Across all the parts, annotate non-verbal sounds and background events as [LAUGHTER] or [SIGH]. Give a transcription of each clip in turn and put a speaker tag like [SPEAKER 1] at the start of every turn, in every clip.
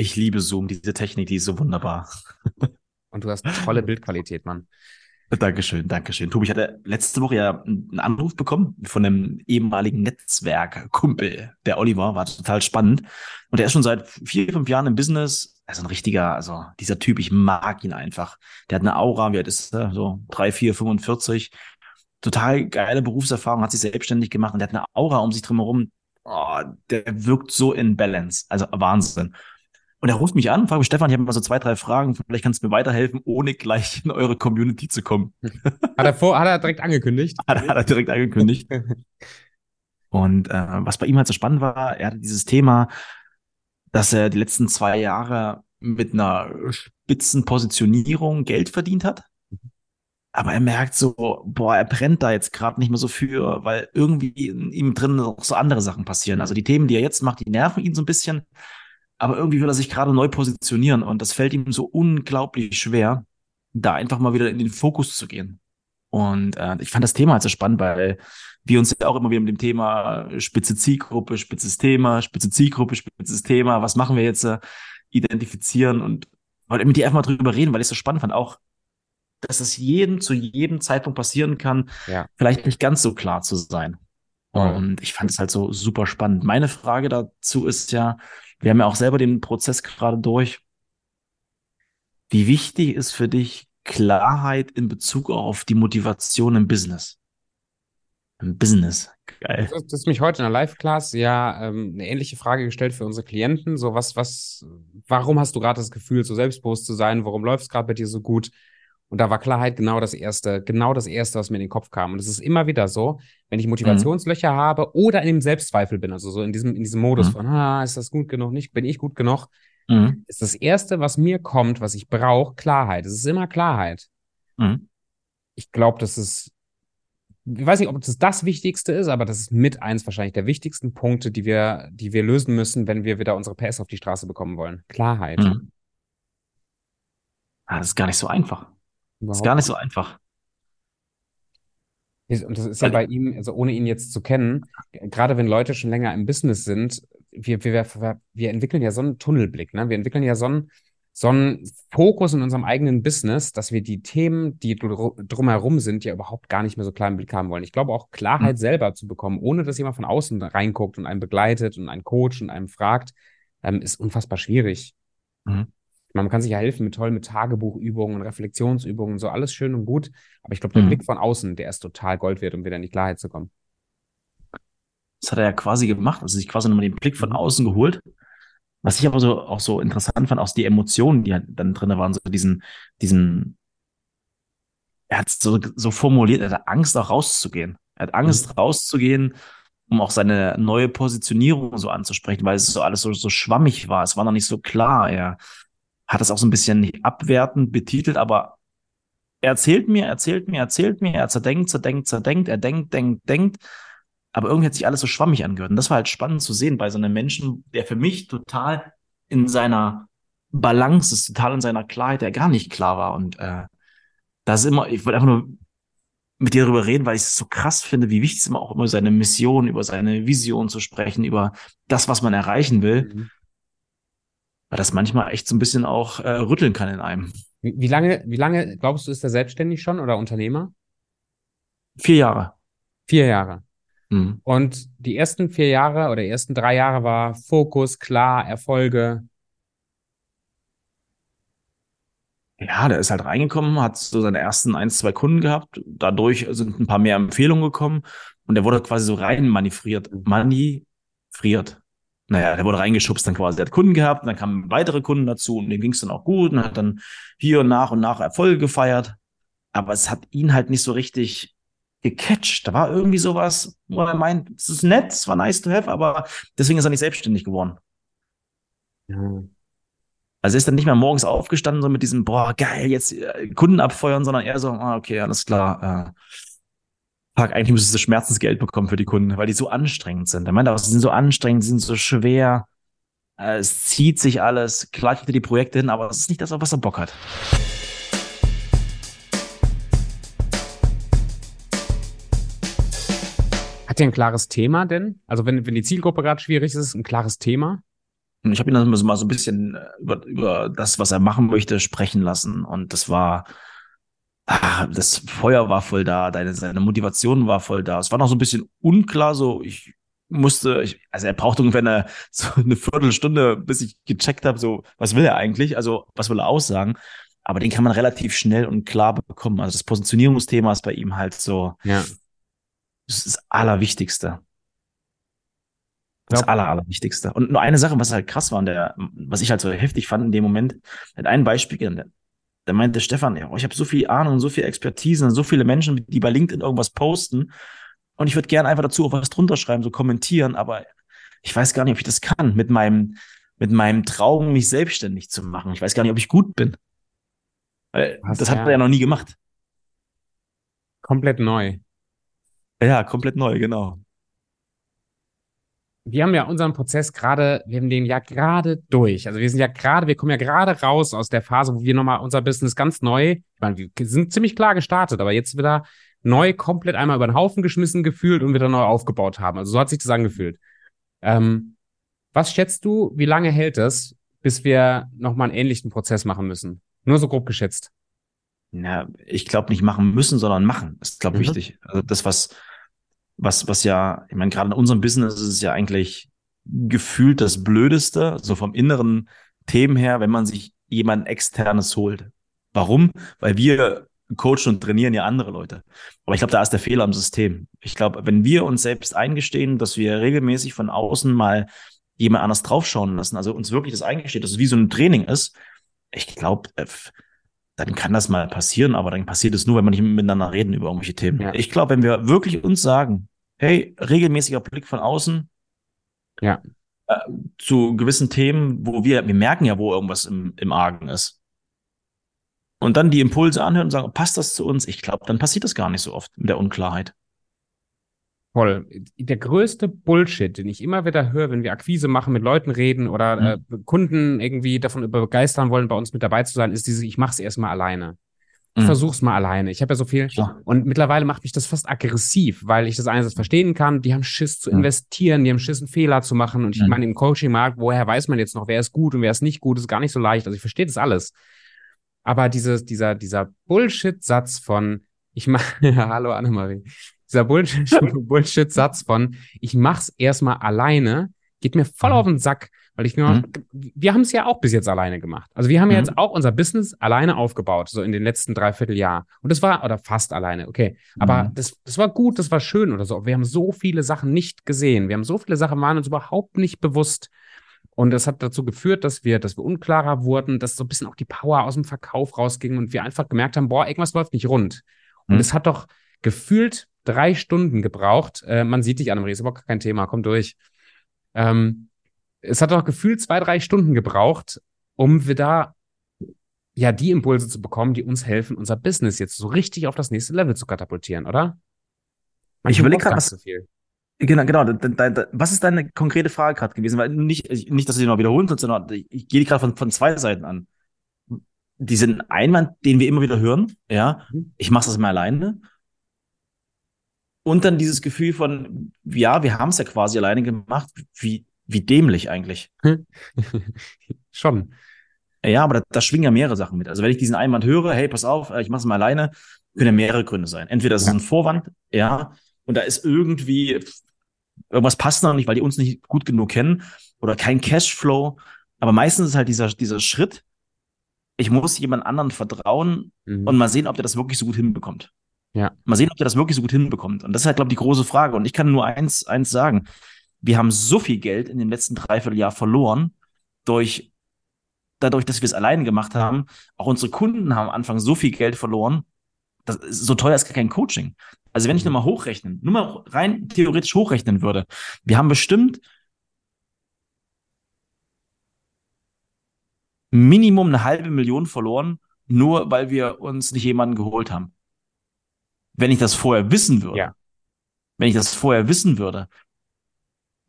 [SPEAKER 1] Ich liebe Zoom, diese Technik, die ist so wunderbar.
[SPEAKER 2] Und du hast tolle Bildqualität, Mann.
[SPEAKER 1] Dankeschön, Dankeschön. Tobi, ich hatte letzte Woche ja einen Anruf bekommen von einem ehemaligen Netzwerkkumpel. Der Oliver war total spannend. Und der ist schon seit vier, fünf Jahren im Business. Also ein richtiger, also dieser Typ, ich mag ihn einfach. Der hat eine Aura, wie alt ist er? So drei, vier, 45. Total geile Berufserfahrung, hat sich selbstständig gemacht und der hat eine Aura um sich drumherum. Oh, der wirkt so in Balance. Also Wahnsinn. Und er ruft mich an, fragt mich, Stefan, ich habe mal so zwei, drei Fragen, vielleicht kannst du mir weiterhelfen, ohne gleich in eure Community zu kommen. [LAUGHS]
[SPEAKER 2] Hat er, vor, hat er direkt angekündigt?
[SPEAKER 1] hat, hat er direkt angekündigt. [LAUGHS] Und äh, was bei ihm halt so spannend war, er hatte dieses Thema, dass er die letzten zwei Jahre mit einer Spitzenpositionierung Geld verdient hat. Aber er merkt so, boah, er brennt da jetzt gerade nicht mehr so für, weil irgendwie in ihm drin auch so andere Sachen passieren. Also die Themen, die er jetzt macht, die nerven ihn so ein bisschen aber irgendwie will er sich gerade neu positionieren und das fällt ihm so unglaublich schwer, da einfach mal wieder in den Fokus zu gehen. Und äh, ich fand das Thema halt so spannend, weil wir uns ja auch immer wieder mit dem Thema spitze Zielgruppe, spitzes Thema, spitze Zielgruppe, spitzes Thema, was machen wir jetzt, äh, identifizieren und wollte mit dir einfach mal drüber reden, weil ich es so spannend fand, auch, dass es jedem zu jedem Zeitpunkt passieren kann, ja. vielleicht nicht ganz so klar zu sein. Und ich fand es halt so super spannend. Meine Frage dazu ist ja, wir haben ja auch selber den Prozess gerade durch. Wie wichtig ist für dich Klarheit in Bezug auf die Motivation im Business? Im Business. Geil.
[SPEAKER 2] Du hast mich heute in der Live-Class ja ähm, eine ähnliche Frage gestellt für unsere Klienten. So, was, was, warum hast du gerade das Gefühl, so selbstbewusst zu sein? Warum läuft es gerade bei dir so gut? Und da war Klarheit genau das Erste, genau das Erste, was mir in den Kopf kam. Und es ist immer wieder so, wenn ich Motivationslöcher mhm. habe oder in dem Selbstzweifel bin, also so in diesem, in diesem Modus mhm. von, ah, ist das gut genug, nicht, bin ich gut genug, mhm. ist das Erste, was mir kommt, was ich brauche, Klarheit. Es ist immer Klarheit. Mhm. Ich glaube, das ist, ich weiß nicht, ob das das Wichtigste ist, aber das ist mit eins wahrscheinlich der wichtigsten Punkte, die wir, die wir lösen müssen, wenn wir wieder unsere PS auf die Straße bekommen wollen. Klarheit. Mhm.
[SPEAKER 1] Ah, das ist gar nicht so einfach. Überhaupt. Ist gar nicht so einfach.
[SPEAKER 2] Und das ist ja bei ihm, also ohne ihn jetzt zu kennen, gerade wenn Leute schon länger im Business sind, wir, wir, wir entwickeln ja so einen Tunnelblick, ne? Wir entwickeln ja so einen, so einen Fokus in unserem eigenen Business, dass wir die Themen, die drumherum sind, ja überhaupt gar nicht mehr so klar im Blick haben wollen. Ich glaube auch Klarheit mhm. selber zu bekommen, ohne dass jemand von außen reinguckt und einen begleitet und einen coacht und einem fragt, ähm, ist unfassbar schwierig. Mhm. Man kann sich ja helfen mit toll mit Tagebuchübungen, Reflexionsübungen, so alles schön und gut. Aber ich glaube, der mhm. Blick von außen, der ist total Gold wert, um wieder in die Klarheit zu kommen.
[SPEAKER 1] Das hat er ja quasi gemacht, also sich quasi nochmal den Blick von mhm. außen geholt. Was ich aber so auch so interessant fand, auch die Emotionen, die halt dann drin waren, so diesen, diesen, er hat so, so formuliert, er hat Angst auch rauszugehen. Er hat Angst mhm. rauszugehen, um auch seine neue Positionierung so anzusprechen, weil es so alles so, so schwammig war. Es war noch nicht so klar. Er hat das auch so ein bisschen nicht abwertend betitelt, aber er erzählt mir, erzählt mir, erzählt mir, er zerdenkt, zerdenkt, zerdenkt, er denkt, denkt, denkt. Aber irgendwie hat sich alles so schwammig angehört. Und das war halt spannend zu sehen bei so einem Menschen, der für mich total in seiner Balance ist, total in seiner Klarheit, der gar nicht klar war. Und äh, das ist immer, ich wollte einfach nur mit dir darüber reden, weil ich es so krass finde, wie wichtig es immer auch immer seine Mission, über seine Vision zu sprechen, über das, was man erreichen will. Mhm weil das manchmal echt so ein bisschen auch äh, rütteln kann in einem.
[SPEAKER 2] Wie, wie, lange, wie lange glaubst du, ist er selbstständig schon oder Unternehmer?
[SPEAKER 1] Vier Jahre.
[SPEAKER 2] Vier Jahre. Mhm. Und die ersten vier Jahre oder die ersten drei Jahre war Fokus, klar, Erfolge.
[SPEAKER 1] Ja, der ist halt reingekommen, hat so seine ersten ein, zwei Kunden gehabt. Dadurch sind ein paar mehr Empfehlungen gekommen und er wurde quasi so rein manövriert, manövriert naja, der wurde reingeschubst dann quasi. Der hat Kunden gehabt, und dann kamen weitere Kunden dazu und dem ging es dann auch gut und hat dann hier und nach und nach Erfolge gefeiert. Aber es hat ihn halt nicht so richtig gecatcht. Da war irgendwie sowas, wo er meint, es ist nett, es war nice to have, aber deswegen ist er nicht selbstständig geworden. Ja. Also er ist dann nicht mehr morgens aufgestanden, so mit diesem, boah, geil, jetzt äh, Kunden abfeuern, sondern eher so, ah, okay, alles klar, äh, fuck, eigentlich müsstest du Schmerzensgeld bekommen für die Kunden, weil die so anstrengend sind. Er meint aber, sie sind so anstrengend, sie sind so schwer. Äh, es zieht sich alles. Klar kriegt er die Projekte hin, aber es ist nicht das, auf was er Bock hat.
[SPEAKER 2] Hat der ein klares Thema denn? Also wenn, wenn die Zielgruppe gerade schwierig ist, ein klares Thema?
[SPEAKER 1] Ich habe ihn dann mal so ein bisschen äh, über, über das, was er machen möchte, sprechen lassen. Und das war, ah, das Feuer war voll da, deine, seine Motivation war voll da. Es war noch so ein bisschen unklar, so ich musste, ich, also er braucht ungefähr eine, [LAUGHS] so eine Viertelstunde, bis ich gecheckt habe, so, was will er eigentlich? Also, was will er aussagen? Aber den kann man relativ schnell und klar bekommen. Also das Positionierungsthema ist bei ihm halt so,
[SPEAKER 2] Ja.
[SPEAKER 1] das ist das Allerwichtigste. Das Aller, Allerwichtigste. Und nur eine Sache, was halt krass war, und der, was ich halt so heftig fand in dem Moment, hat ein Beispiel, der, der meinte Stefan, ja, ich habe so viel Ahnung, so viel Expertise und so viele Menschen, die bei LinkedIn irgendwas posten. Und ich würde gerne einfach dazu auch was drunter schreiben, so kommentieren, aber ich weiß gar nicht, ob ich das kann, mit meinem, mit meinem Traum, mich selbstständig zu machen. Ich weiß gar nicht, ob ich gut bin. Weil
[SPEAKER 2] Was,
[SPEAKER 1] das hat er ja noch nie gemacht.
[SPEAKER 2] Komplett neu.
[SPEAKER 1] Ja, komplett neu, genau.
[SPEAKER 2] Wir haben ja unseren Prozess gerade, wir haben den ja gerade durch. Also wir sind ja gerade, wir kommen ja gerade raus aus der Phase, wo wir nochmal unser Business ganz neu, ich meine, wir sind ziemlich klar gestartet, aber jetzt wieder neu komplett einmal über den Haufen geschmissen gefühlt und wieder neu aufgebaut haben. Also so hat sich das angefühlt. Ähm, was schätzt du, wie lange hält es, bis wir nochmal einen ähnlichen Prozess machen müssen? Nur so grob geschätzt.
[SPEAKER 1] Ja, ich glaube nicht machen müssen, sondern machen. ist, glaube ich,
[SPEAKER 2] Mhm.
[SPEAKER 1] wichtig. Also das, was, was, was ja, ich meine, gerade in unserem Business ist es ja eigentlich gefühlt das Blödeste, so vom inneren Themen her, wenn man sich jemand externes holt. Warum? Weil wir coachen und trainieren ja andere Leute. Aber ich glaube, da ist der Fehler im System. Ich glaube, wenn wir uns selbst eingestehen, dass wir regelmäßig von außen mal jemand anders draufschauen lassen, also uns wirklich das eingesteht, dass es wie so ein Training ist, ich glaube, äh, dann kann das mal passieren, aber dann passiert es nur, wenn wir nicht miteinander reden über irgendwelche Themen.
[SPEAKER 2] Ja.
[SPEAKER 1] Ich glaube, wenn wir wirklich uns sagen, hey, regelmäßiger Blick von außen
[SPEAKER 2] Ja.
[SPEAKER 1] äh, zu gewissen Themen, wo wir, wir merken ja, wo irgendwas im, im Argen ist. Und dann die Impulse anhören und sagen, passt das zu uns? Ich glaube, dann passiert das gar nicht so oft mit der Unklarheit.
[SPEAKER 2] Voll. Der größte Bullshit, den ich immer wieder höre, wenn wir Akquise machen, mit Leuten reden oder
[SPEAKER 1] Mhm.
[SPEAKER 2] äh, Kunden irgendwie davon begeistern wollen, bei uns mit dabei zu sein, ist diese, ich mach's erstmal alleine. Ich
[SPEAKER 1] Mhm.
[SPEAKER 2] versuch's mal alleine. Ich habe ja so viel.
[SPEAKER 1] Klar.
[SPEAKER 2] Und mittlerweile macht mich das fast aggressiv, weil ich das einerseits verstehen kann. Die haben Schiss zu
[SPEAKER 1] Mhm.
[SPEAKER 2] investieren, die haben Schiss, einen Fehler zu machen. Und ich
[SPEAKER 1] Mhm.
[SPEAKER 2] meine, im Coaching-Markt, woher weiß man jetzt noch, wer ist gut und wer ist nicht gut, ist gar nicht so leicht. Also ich verstehe das alles. Aber dieses, dieser, dieser Bullshit-Satz von, ich mach, [LAUGHS] hallo Annemarie, dieser Bullshit- [LAUGHS] Bullshit-Satz von, ich mach's erstmal alleine, geht mir voll
[SPEAKER 1] Mhm.
[SPEAKER 2] auf den Sack, weil ich nur, wir haben es ja auch bis jetzt alleine gemacht. Also wir haben ja
[SPEAKER 1] Mhm.
[SPEAKER 2] jetzt auch unser Business alleine aufgebaut, so in den letzten dreiviertel Jahr. Und das war, oder fast alleine, okay. Aber
[SPEAKER 1] Mhm.
[SPEAKER 2] das, das war gut, das war schön oder so. Wir haben so viele Sachen nicht gesehen. Wir haben so viele Sachen, waren uns überhaupt nicht bewusst. Und das hat dazu geführt, dass wir, dass wir unklarer wurden, dass so ein bisschen auch die Power aus dem Verkauf rausging und wir einfach gemerkt haben, boah, irgendwas läuft nicht rund. Und
[SPEAKER 1] Mhm.
[SPEAKER 2] es hat doch gefühlt drei Stunden gebraucht. Äh, man sieht dich, Annemarie, ist aber gar kein Thema, komm durch. Ähm, es hat doch gefühlt zwei, drei Stunden gebraucht, um wieder ja die Impulse zu bekommen, die uns helfen, unser Business jetzt so richtig auf das nächste Level zu katapultieren, oder?
[SPEAKER 1] Ich überleg grad,
[SPEAKER 2] braucht's gar
[SPEAKER 1] was-
[SPEAKER 2] so viel.
[SPEAKER 1] Genau, genau. Da, da, da, was ist deine konkrete Frage gerade gewesen? Weil nicht, nicht, dass du die noch wiederholen kannst, sondern ich, ich gehe die gerade von, von zwei Seiten an. Diesen Einwand, den wir immer wieder hören, ja,
[SPEAKER 2] Mhm.
[SPEAKER 1] ich mache das mal alleine. Und dann dieses Gefühl von, ja, wir haben es ja quasi alleine gemacht, wie, wie dämlich eigentlich. [LAUGHS]
[SPEAKER 2] Schon.
[SPEAKER 1] Ja, aber da, da schwingen ja mehrere Sachen mit. Also wenn ich diesen Einwand höre, hey, pass auf, äh, ich mache es mal alleine, können ja mehrere Gründe sein. Entweder das
[SPEAKER 2] Ja.
[SPEAKER 1] ist ein Vorwand, ja, und da ist irgendwie irgendwas passt noch nicht, weil die uns nicht gut genug kennen oder kein Cashflow. Aber meistens ist halt dieser, dieser Schritt, ich muss jemand anderen vertrauen
[SPEAKER 2] Mhm.
[SPEAKER 1] und mal sehen, ob der das wirklich so gut hinbekommt.
[SPEAKER 2] Ja.
[SPEAKER 1] Mal sehen, ob der das wirklich so gut hinbekommt. Und das ist halt, glaube ich, die große Frage. Und ich kann nur eins, eins sagen. Wir haben so viel Geld in dem letzten Dreivierteljahr verloren durch, dadurch, dass wir es alleine gemacht haben. Auch unsere Kunden haben am Anfang so viel Geld verloren. Das ist, so teuer ist gar kein Coaching. Also wenn ich nur mal hochrechnen, nur mal rein theoretisch hochrechnen würde. Wir haben bestimmt Minimum eine halbe Million verloren, nur weil wir uns nicht jemanden geholt haben. Wenn ich das vorher wissen würde,
[SPEAKER 2] Ja.
[SPEAKER 1] wenn ich das vorher wissen würde,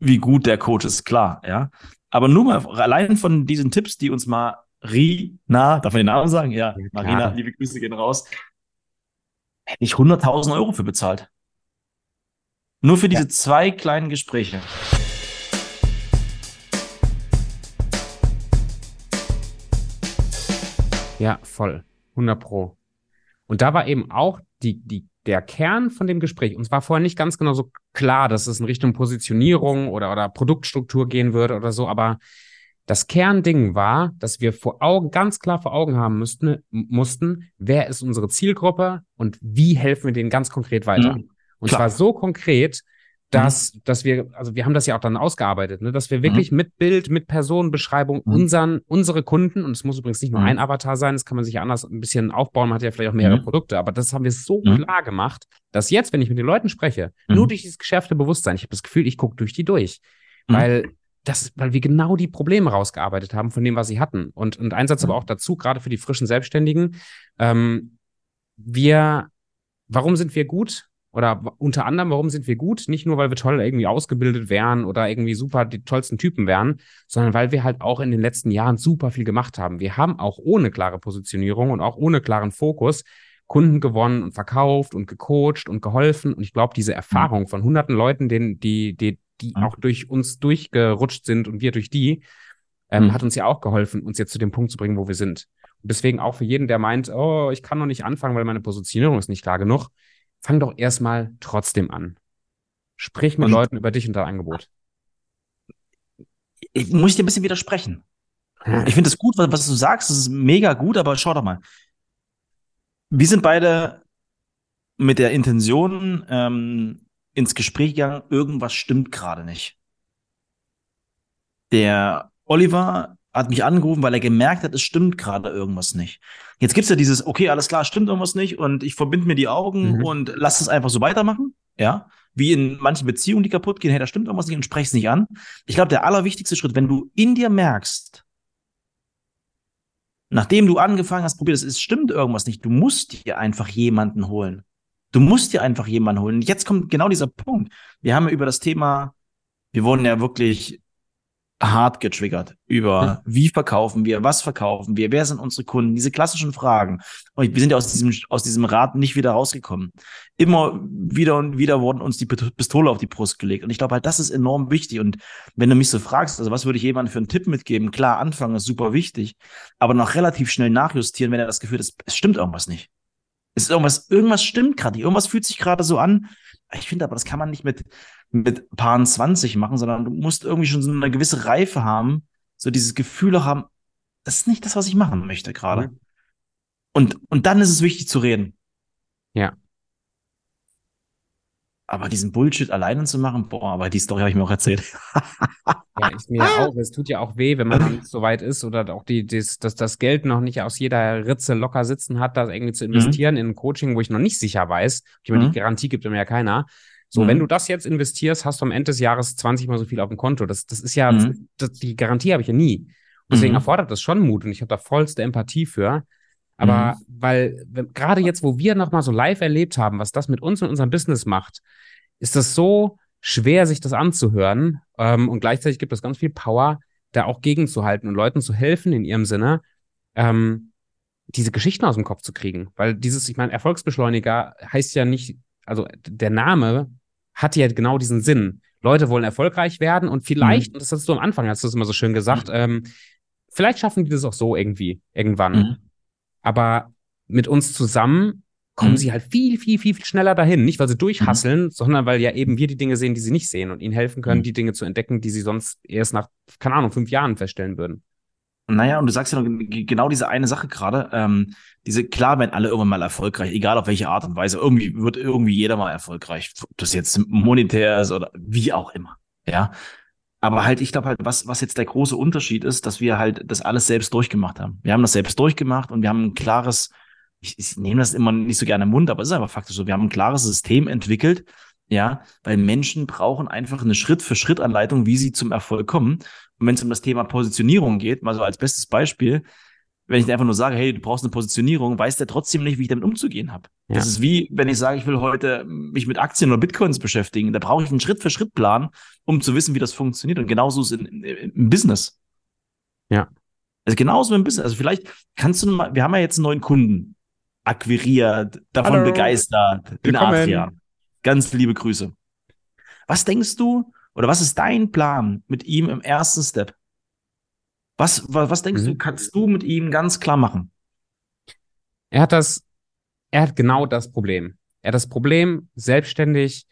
[SPEAKER 1] wie gut der Coach ist, klar, ja. Aber nur mal allein von diesen Tipps, die uns Marina, darf man den Namen sagen? Ja,
[SPEAKER 2] ja
[SPEAKER 1] Marina, liebe Grüße gehen raus. Hätte ich 100.000 Euro für bezahlt. Nur für diese ja. zwei kleinen Gespräche.
[SPEAKER 2] Ja, voll. 100 Pro. Und da war eben auch die, die der Kern von dem Gespräch. Uns war vorher nicht ganz genau so klar, dass es in Richtung Positionierung oder, oder Produktstruktur gehen würde oder so, aber das Kernding war, dass wir vor Augen, ganz klar vor Augen haben müssten, mussten, wer ist unsere Zielgruppe und wie helfen wir denen ganz konkret weiter. Mhm. Und zwar so konkret, dass, mhm. dass wir, also wir haben das ja auch dann ausgearbeitet, ne, dass wir mhm. wirklich mhm. mit Bild, mit Personenbeschreibung mhm. unseren, unsere Kunden, und es muss übrigens nicht nur mhm. ein Avatar sein, das kann man sich ja anders ein bisschen aufbauen, man hat ja vielleicht auch mehrere mhm. Produkte, aber das haben wir so klar gemacht, dass jetzt, wenn ich mit den Leuten spreche, nur durch dieses geschärfte Bewusstsein, ich habe das Gefühl, ich gucke durch die durch. Weil das, weil wir genau die Probleme rausgearbeitet haben von dem, was sie hatten. Und, und ein Satz aber auch dazu, gerade für die frischen Selbstständigen. Ähm, wir, warum sind wir gut? Oder unter anderem, warum sind wir gut? Nicht nur, weil wir toll irgendwie ausgebildet wären oder irgendwie super die tollsten Typen wären, sondern weil wir halt auch in den letzten Jahren super viel gemacht haben. Wir haben auch ohne klare Positionierung und auch ohne klaren Fokus Kunden gewonnen und verkauft und gecoacht und geholfen. Und ich glaube, diese Erfahrung von hunderten Leuten, denen, die, die, die auch durch uns durchgerutscht sind und wir durch die, ähm, mhm. hat uns ja auch geholfen, uns jetzt zu dem Punkt zu bringen, wo wir sind. Und deswegen auch für jeden, der meint, oh, ich kann noch nicht anfangen, weil meine Positionierung ist nicht klar genug, fang doch erstmal trotzdem an. Sprich mit und Leuten über dich und dein Angebot.
[SPEAKER 1] Ich muss dir ein bisschen widersprechen. Ich finde es gut, was, was, du sagst, das ist mega gut, aber schau doch mal. Wir sind beide mit der Intention ähm, ins Gespräch gegangen, irgendwas stimmt gerade nicht. Der Oliver hat mich angerufen, weil er gemerkt hat, es stimmt gerade irgendwas nicht. Jetzt gibt's ja dieses, okay, alles klar, stimmt irgendwas nicht und ich verbinde mir die Augen mhm. und lass es einfach so weitermachen. Ja, wie in manchen Beziehungen, die kaputt gehen, hey, da stimmt irgendwas nicht und sprech es nicht an. Ich glaube, der allerwichtigste Schritt, wenn du in dir merkst, nachdem du angefangen hast, probiert es stimmt irgendwas nicht, du musst dir einfach jemanden holen. Du musst dir einfach jemanden holen. Und jetzt kommt genau dieser Punkt. Wir haben ja über das Thema, wir wurden ja wirklich hart getriggert über wie verkaufen wir, was verkaufen wir, wer sind unsere Kunden, diese klassischen Fragen. Und wir sind ja aus diesem, aus diesem Rad nicht wieder rausgekommen. Immer wieder und wieder wurden uns die Pistole auf die Brust gelegt. Und ich glaube halt, das ist enorm wichtig. Und wenn du mich so fragst, also was würde ich jemandem für einen Tipp mitgeben? Klar, anfangen ist super wichtig, aber noch relativ schnell nachjustieren, wenn er das Gefühl hat, es stimmt irgendwas nicht. Es ist irgendwas, irgendwas stimmt gerade nicht. Irgendwas fühlt sich gerade so an. Ich finde aber, das kann man nicht mit, mit Paaren 20 machen, sondern du musst irgendwie schon so eine gewisse Reife haben, so dieses Gefühl haben, das ist nicht das, was ich machen möchte gerade. Mhm. Und, und dann ist es wichtig zu reden.
[SPEAKER 2] Ja.
[SPEAKER 1] Aber diesen Bullshit alleine zu machen, boah, aber die Story habe ich mir auch erzählt. [LAUGHS]
[SPEAKER 2] ja, ist mir ja auch. Es tut ja auch weh, wenn man noch [LAUGHS] nicht so weit ist oder auch die, das, das, das Geld noch nicht aus jeder Ritze locker sitzen hat, da irgendwie zu mhm. investieren mhm. in ein Coaching, wo ich noch nicht sicher weiß. Ich meine, mhm. die Garantie gibt mir ja keiner. So, mhm. wenn du das jetzt investierst, hast du am Ende des Jahres 20 mal so viel auf dem Konto. Das, das ist ja, mhm. das, die Garantie habe ich ja nie. deswegen mhm. erfordert das schon Mut und ich habe da vollste Empathie für. Aber mhm. weil gerade jetzt, wo wir nochmal so live erlebt haben, was das mit uns und unserem Business macht, ist das so schwer, sich das anzuhören. Ähm, und gleichzeitig gibt es ganz viel Power, da auch gegenzuhalten und Leuten zu helfen in ihrem Sinne, ähm, diese Geschichten aus dem Kopf zu kriegen. Weil dieses, ich meine, Erfolgsbeschleuniger heißt ja nicht, also der Name hat ja genau diesen Sinn. Leute wollen erfolgreich werden und vielleicht, mhm. und das hast du am Anfang, hast du es immer so schön gesagt, mhm. ähm, vielleicht schaffen die das auch so irgendwie, irgendwann. Mhm. Aber mit uns zusammen kommen mhm. sie halt viel, viel, viel, viel schneller dahin. Nicht, weil sie durchhasseln, mhm. sondern weil ja eben wir die Dinge sehen, die sie nicht sehen und ihnen helfen können, mhm. die Dinge zu entdecken, die sie sonst erst nach, keine Ahnung, fünf Jahren feststellen würden.
[SPEAKER 1] Naja, und du sagst ja noch genau diese eine Sache gerade. Ähm, diese, klar werden alle irgendwann mal erfolgreich, egal auf welche Art und Weise. Irgendwie wird irgendwie jeder mal erfolgreich. Ob das jetzt monetär ist oder wie auch immer. Ja. Aber halt, ich glaube halt, was, was jetzt der große Unterschied ist, dass wir halt das alles selbst durchgemacht haben. Wir haben das selbst durchgemacht und wir haben ein klares, ich, ich nehme das immer nicht so gerne im Mund, aber es ist einfach faktisch so. Wir haben ein klares System entwickelt, ja, weil Menschen brauchen einfach eine Schritt-für-Schritt-Anleitung, wie sie zum Erfolg kommen. Und wenn es um das Thema Positionierung geht, mal so als bestes Beispiel, wenn ich einfach nur sage, hey, du brauchst eine Positionierung, weiß der trotzdem nicht, wie ich damit umzugehen habe. Ja. Das ist wie, wenn ich sage, ich will heute mich mit Aktien oder Bitcoins beschäftigen. Da brauche ich einen Schritt-für-Schritt-Plan, um zu wissen, wie das funktioniert. Und genauso ist es im Business.
[SPEAKER 2] Ja.
[SPEAKER 1] Also genauso im Business. Also vielleicht kannst du mal, wir haben ja jetzt einen neuen Kunden akquiriert, davon Hallo. begeistert, in Adrian. Ganz liebe Grüße. Was denkst du, oder was ist dein Plan mit ihm im ersten Step? Was, was, was denkst mhm. du, kannst du mit ihm ganz klar machen?
[SPEAKER 2] Er hat das, er hat genau das Problem. Er hat das Problem, selbstständig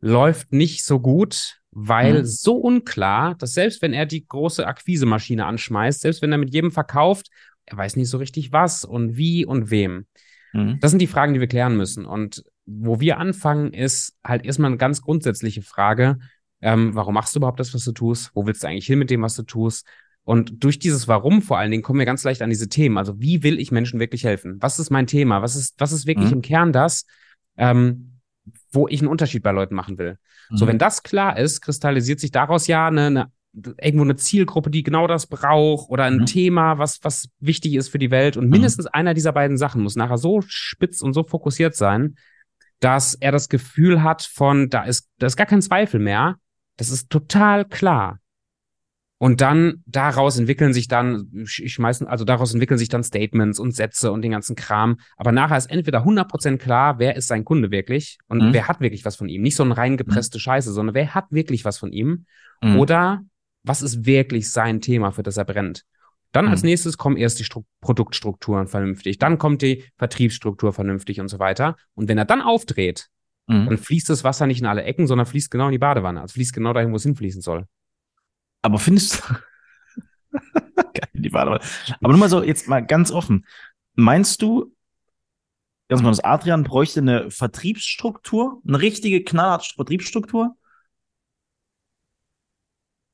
[SPEAKER 2] läuft nicht so gut, weil mhm. so unklar, dass selbst wenn er die große Akquisemaschine anschmeißt, selbst wenn er mit jedem verkauft, er weiß nicht so richtig was und wie und wem. Mhm. Das sind die Fragen, die wir klären müssen. Und wo wir anfangen, ist halt erstmal eine ganz grundsätzliche Frage. Ähm, warum machst du überhaupt das, was du tust? Wo willst du eigentlich hin mit dem, was du tust? Und durch dieses Warum vor allen Dingen kommen wir ganz leicht an diese Themen. Also wie will ich Menschen wirklich helfen? Was ist mein Thema? Was ist, was ist wirklich mhm. im Kern das, ähm, wo ich einen Unterschied bei Leuten machen will? Mhm. So, wenn das klar ist, kristallisiert sich daraus ja eine, eine irgendwo eine Zielgruppe, die genau das braucht oder ein mhm. Thema, was, was wichtig ist für die Welt. Und mhm. mindestens einer dieser beiden Sachen muss nachher so spitz und so fokussiert sein, dass er das Gefühl hat von, da ist, da ist gar kein Zweifel mehr. Das ist total klar. Und dann daraus entwickeln sich dann, ich schmeißen, also daraus entwickeln sich dann Statements und Sätze und den ganzen Kram. Aber nachher ist entweder 100% klar, wer ist sein Kunde wirklich und mhm. wer hat wirklich was von ihm. Nicht so eine rein gepresste mhm. Scheiße, sondern wer hat wirklich was von ihm. Mhm. Oder was ist wirklich sein Thema, für das er brennt. Dann als mhm. nächstes kommen erst die Stru Produktstrukturen vernünftig, dann kommt die Vertriebsstruktur vernünftig und so weiter. Und wenn er dann aufdreht, mhm. dann fließt das Wasser nicht in alle Ecken, sondern fließt genau in die Badewanne. Also fließt genau dahin, wo es hinfließen soll.
[SPEAKER 1] Aber findest du. [LAUGHS] Geil, die Badewanne. Aber nur mal so, jetzt mal ganz offen. Meinst du, ganz mal, das Adrian bräuchte eine Vertriebsstruktur, eine richtige knallharte Vertriebsstruktur?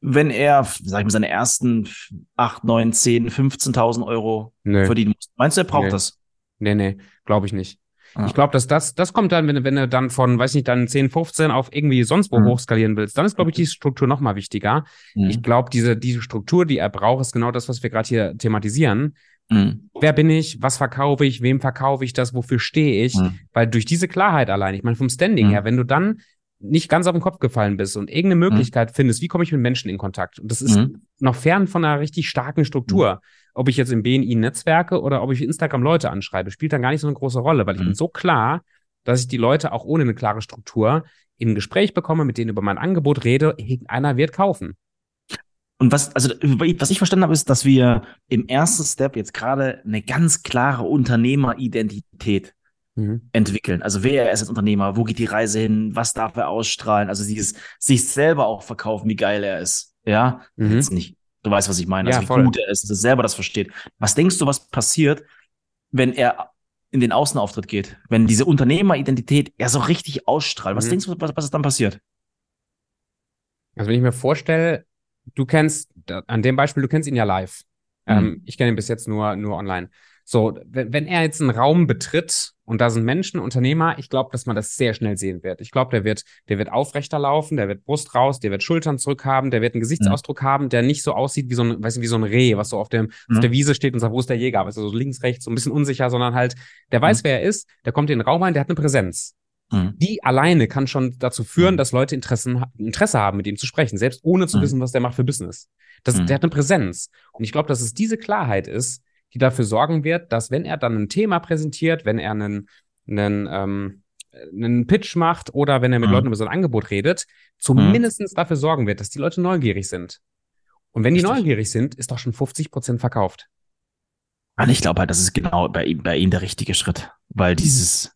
[SPEAKER 1] Wenn er, sag ich mal, seine ersten 8, 9, 10, 15.000 Euro nee. verdienen muss. Meinst du, er braucht
[SPEAKER 2] nee.
[SPEAKER 1] das?
[SPEAKER 2] Nee, nee, glaube ich nicht. Ah. Ich glaube, dass das, das kommt dann, wenn, wenn du dann von, weiß nicht, dann 10, 15 auf irgendwie sonst wo mhm. hochskalieren willst, dann ist, glaube ich, die Struktur noch mal wichtiger. Mhm. Ich glaube, diese, diese Struktur, die er braucht, ist genau das, was wir gerade hier thematisieren. Mhm. Wer bin ich? Was verkaufe ich? Wem verkaufe ich das? Wofür stehe ich? Mhm. Weil durch diese Klarheit allein, ich meine, vom Standing mhm. her, wenn du dann nicht ganz auf den Kopf gefallen bist und irgendeine mhm. Möglichkeit mhm. findest, wie komme ich mit Menschen in Kontakt? Und das ist mhm. noch fern von einer richtig starken Struktur. Mhm. Ob ich jetzt im BNI Netzwerke oder ob ich Instagram Leute anschreibe, spielt dann gar nicht so eine große Rolle, weil ich bin mhm. so klar, dass ich die Leute auch ohne eine klare Struktur in ein Gespräch bekomme, mit denen über mein Angebot rede, einer wird kaufen.
[SPEAKER 1] Und was, also, was ich verstanden habe, ist, dass wir im ersten Step jetzt gerade eine ganz klare Unternehmeridentität mhm. entwickeln. Also wer er ist als Unternehmer, wo geht die Reise hin, was darf er ausstrahlen, also dieses sich selber auch verkaufen, wie geil er ist. Ja, mhm. jetzt nicht. Du weißt, was ich meine, also ja, wie gut er ist, dass er selber das versteht. Was denkst du, was passiert, wenn er in den Außenauftritt geht, wenn diese Unternehmeridentität er so richtig ausstrahlt? Was mhm. denkst du, was, was ist dann passiert?
[SPEAKER 2] Also wenn ich mir vorstelle, du kennst, an dem Beispiel, du kennst ihn ja live. Mhm. Ähm, ich kenne ihn bis jetzt nur, nur online. So, wenn, wenn er jetzt einen Raum betritt und da sind Menschen, Unternehmer, ich glaube, dass man das sehr schnell sehen wird. Ich glaube, der wird, der wird aufrechter laufen, der wird Brust raus, der wird Schultern zurück haben, der wird einen Gesichtsausdruck ja. haben, der nicht so aussieht wie so ein, weißt du, wie so ein Reh, was so auf dem, ja. auf der Wiese steht und sagt, wo ist der Jäger? Weißt du, so links, rechts, so ein bisschen unsicher, sondern halt, der weiß, ja. wer er ist, der kommt in den Raum rein, der hat eine Präsenz. Die alleine kann schon dazu führen, dass Leute Interessen, Interesse haben, mit ihm zu sprechen, selbst ohne zu wissen, was der macht für Business. Das, Der hat eine Präsenz. Und ich glaube, dass es diese Klarheit ist, die dafür sorgen wird, dass wenn er dann ein Thema präsentiert, wenn er einen, einen, ähm, einen Pitch macht oder wenn er mit mhm. Leuten über sein Angebot redet, zumindest mhm. dafür sorgen wird, dass die Leute neugierig sind. Und wenn die Richtig. neugierig sind, ist doch schon 50 Prozent verkauft.
[SPEAKER 1] Und ich glaube halt, das ist genau bei ihm, bei ihm der richtige Schritt, weil dieses,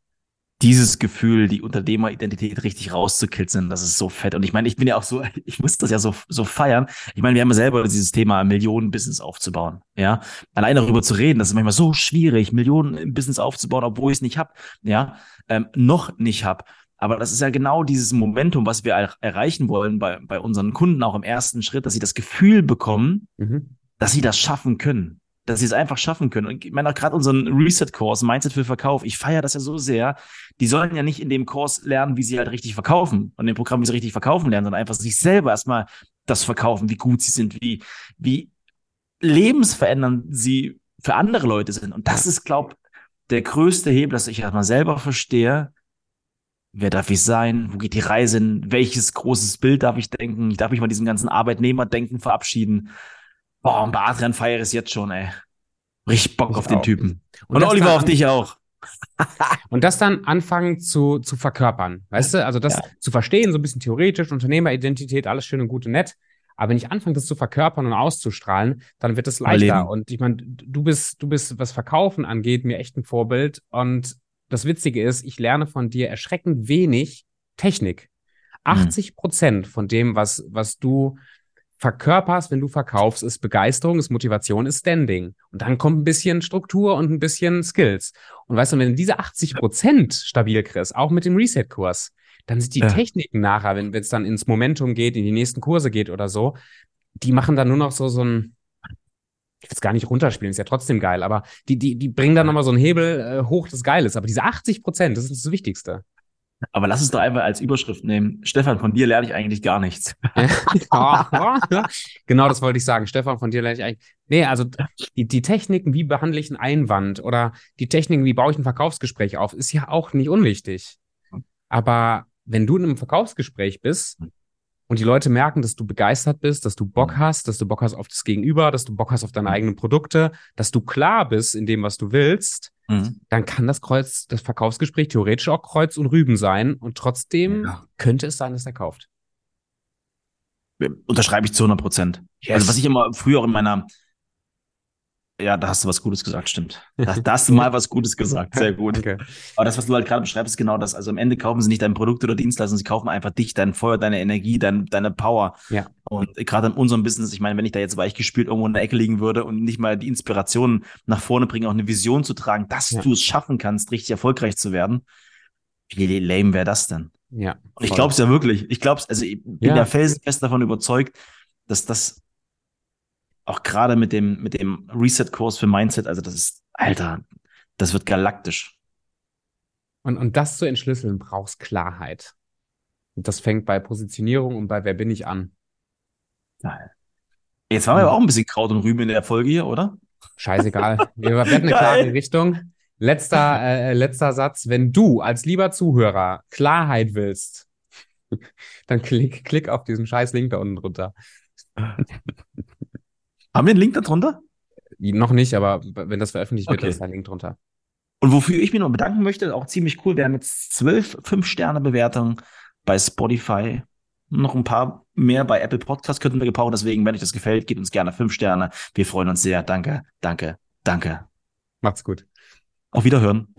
[SPEAKER 1] dieses Gefühl, die Unternehmeridentität richtig rauszukitzeln, das ist so fett. Und ich meine, ich bin ja auch so, [LAUGHS] ich muss das ja so, so feiern. Ich meine, wir haben ja selber dieses Thema Millionen-Business aufzubauen. Ja, allein darüber zu reden, das ist manchmal so schwierig, Millionen im Business aufzubauen, obwohl ich es nicht habe. Ja, ähm, noch nicht habe. Aber das ist ja genau dieses Momentum, was wir erreichen wollen bei, bei unseren Kunden auch im ersten Schritt, dass sie das Gefühl bekommen, mhm. dass sie das schaffen können dass sie es einfach schaffen können. Und ich meine auch gerade unseren Reset-Kurs, Mindset für Verkauf, ich feiere das ja so sehr. Die sollen ja nicht in dem Kurs lernen, wie sie halt richtig verkaufen und dem Programm, wie sie richtig verkaufen lernen, sondern einfach sich selber erstmal das verkaufen, wie gut sie sind, wie, wie lebensverändernd sie für andere Leute sind. Und das ist, glaube der größte Hebel, dass ich erstmal selber verstehe, wer darf ich sein, wo geht die Reise hin, welches großes Bild darf ich denken, ich darf mich von diesem ganzen Arbeitnehmerdenken verabschieden Boah, und bei Adrian feiere es jetzt schon, ey. Richtig Bock ich auf den Typen. Und, und Oliver auf dich auch. [LAUGHS]
[SPEAKER 2] und das dann anfangen zu, zu verkörpern, weißt du? Also das ja. zu verstehen, so ein bisschen theoretisch, Unternehmeridentität, alles schön und gut und nett. Aber wenn ich anfange, das zu verkörpern und auszustrahlen, dann wird es leichter.
[SPEAKER 1] Überleben.
[SPEAKER 2] Und ich meine, du bist, du bist, was Verkaufen angeht, mir echt ein Vorbild. Und das Witzige ist, ich lerne von dir erschreckend wenig Technik. 80 Prozent von dem, was, was du verkörperst, wenn du verkaufst, ist Begeisterung, ist Motivation, ist Standing. Und dann kommt ein bisschen Struktur und ein bisschen Skills. Und weißt du, wenn du diese 80 Prozent stabil kriegst, auch mit dem Reset-Kurs, dann sind die
[SPEAKER 1] Ja.
[SPEAKER 2] Techniken nachher, wenn es dann ins Momentum geht, in die nächsten Kurse geht oder so, die machen dann nur noch so, so ein, ich will es gar nicht runterspielen, ist ja trotzdem geil, aber die, die, die bringen dann nochmal so einen Hebel äh, hoch, das geil ist. Aber diese 80 Prozent, das ist das Wichtigste.
[SPEAKER 1] Aber lass es doch einfach als Überschrift nehmen. Stefan, von dir lerne ich eigentlich gar nichts. [LAUGHS]
[SPEAKER 2] genau das wollte ich sagen. Stefan, von dir lerne ich eigentlich. Nee, also die, die Techniken, wie behandle ich einen Einwand oder die Techniken, wie baue ich ein Verkaufsgespräch auf, ist ja auch nicht unwichtig. Aber wenn du in einem Verkaufsgespräch bist und die Leute merken, dass du begeistert bist, dass du Bock hast, dass du Bock hast auf das Gegenüber, dass du Bock hast auf deine eigenen Produkte, dass du klar bist in dem, was du willst,
[SPEAKER 1] Mhm.
[SPEAKER 2] dann kann das Kreuz, das Verkaufsgespräch theoretisch auch Kreuz und Rüben sein und trotzdem
[SPEAKER 1] Ja.
[SPEAKER 2] könnte es sein, dass er kauft.
[SPEAKER 1] Unterschreibe ich zu 100 Prozent.
[SPEAKER 2] Yes.
[SPEAKER 1] Also was ich immer früher auch in meiner, ja, da hast du was Gutes gesagt, stimmt. Da, da hast du [LAUGHS] mal was Gutes gesagt, sehr gut.
[SPEAKER 2] Danke.
[SPEAKER 1] Aber das, was du halt gerade beschreibst, ist genau das. Also am Ende kaufen sie nicht dein Produkt oder Dienstleistung, sie kaufen einfach dich, dein Feuer, deine Energie, dein, deine Power.
[SPEAKER 2] Ja.
[SPEAKER 1] Und gerade in unserem Business, ich meine, wenn ich da jetzt weichgespült irgendwo in der Ecke liegen würde und nicht mal die Inspiration nach vorne bringen, auch eine Vision zu tragen, dass
[SPEAKER 2] Ja.
[SPEAKER 1] du es schaffen kannst, richtig erfolgreich zu werden, wie lame wäre das denn?
[SPEAKER 2] Ja.
[SPEAKER 1] Und ich glaube es ja wirklich. Ich glaube es, also ich bin
[SPEAKER 2] Ja.
[SPEAKER 1] ja felsenfest davon überzeugt, dass das auch gerade mit dem, mit dem Reset-Kurs für Mindset, also das ist, Alter, das wird galaktisch.
[SPEAKER 2] Und, und das zu entschlüsseln, brauchst Klarheit. Und das fängt bei Positionierung und bei Wer bin ich an.
[SPEAKER 1] Geil. Jetzt waren wir aber auch ein bisschen Kraut und Rüben in der Folge hier, oder?
[SPEAKER 2] Scheißegal. Wir hatten eine [LAUGHS]
[SPEAKER 1] Geil.
[SPEAKER 2] klare Richtung. Letzter, äh, letzter Satz. Wenn du als lieber Zuhörer Klarheit willst, [LAUGHS] dann klick, klick auf diesen scheiß Link da unten drunter. [LAUGHS]
[SPEAKER 1] Haben wir einen Link da drunter?
[SPEAKER 2] Noch nicht, aber wenn das veröffentlicht wird,
[SPEAKER 1] Okay.
[SPEAKER 2] ist da ein Link drunter.
[SPEAKER 1] Und wofür ich mich noch bedanken möchte, auch ziemlich cool, wir haben jetzt zwölf Fünf-Sterne-Bewertungen bei Spotify. Noch ein paar mehr bei Apple Podcast könnten wir gebrauchen. Deswegen, wenn euch das gefällt, gebt uns gerne fünf Sterne. Wir freuen uns sehr. Danke, danke, danke.
[SPEAKER 2] Macht's gut.
[SPEAKER 1] Auf Wiederhören.